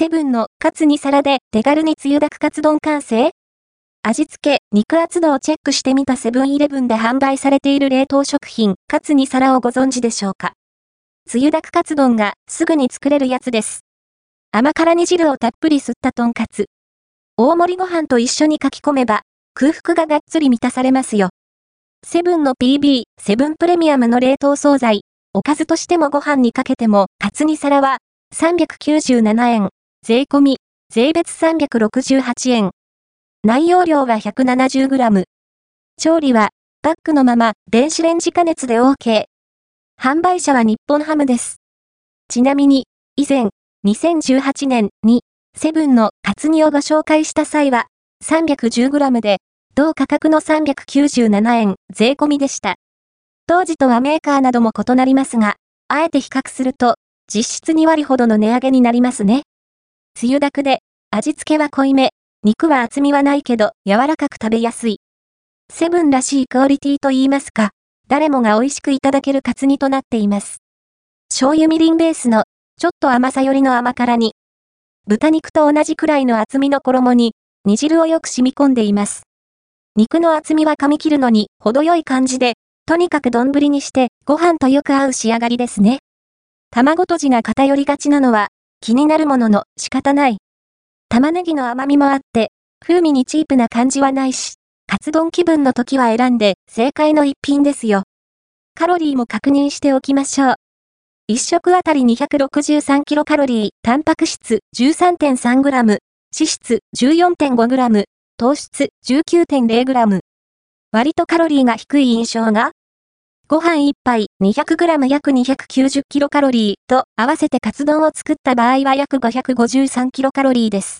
セブンのカツ2皿で手軽につゆだくカツ丼完成味付け、肉厚度をチェックしてみたセブンイレブンで販売されている冷凍食品、カツ2皿をご存知でしょうか？つゆだくカツ丼がすぐに作れるやつです。甘辛煮汁をたっぷり吸ったとんかつ。大盛りご飯と一緒に書き込めば、空腹ががっつり満たされますよ。セブンの PB、セブンプレミアムの冷凍惣菜、おかずとしてもご飯にかけても、カツ2皿は、397円。税込み、税別368円。内容量は 170g。調理は、パックのまま、電子レンジ加熱で OK。販売者は日本ハムです。ちなみに、以前、2018年に、セブンのカツ煮をご紹介した際は、310g で、同価格の397円税込みでした。当時とはメーカーなども異なりますが、あえて比較すると、実質2割ほどの値上げになりますね。つゆだくで、味付けは濃いめ、肉は厚みはないけど柔らかく食べやすい。セブンらしいクオリティと言いますか、誰もが美味しくいただけるカツ煮となっています。醤油みりんベースの、ちょっと甘さよりの甘辛に、豚肉と同じくらいの厚みの衣に、煮汁をよく染み込んでいます。肉の厚みは噛み切るのに程よい感じで、とにかく丼にしてご飯とよく合う仕上がりですね。卵とじが偏りがちなのは気になるものの仕方ない。玉ねぎの甘みもあって、風味にチープな感じはないし、カツ丼気分の時は選んで正解の一品ですよ。カロリーも確認しておきましょう。一食あたり263キロカロリー、タンパク質 13.3g、脂質 14.5g、糖質 19.0g。割とカロリーが低い印象がご飯1杯 200g 約290キロカロリーと合わせてカツ丼を作った場合は約553キロカロリーです。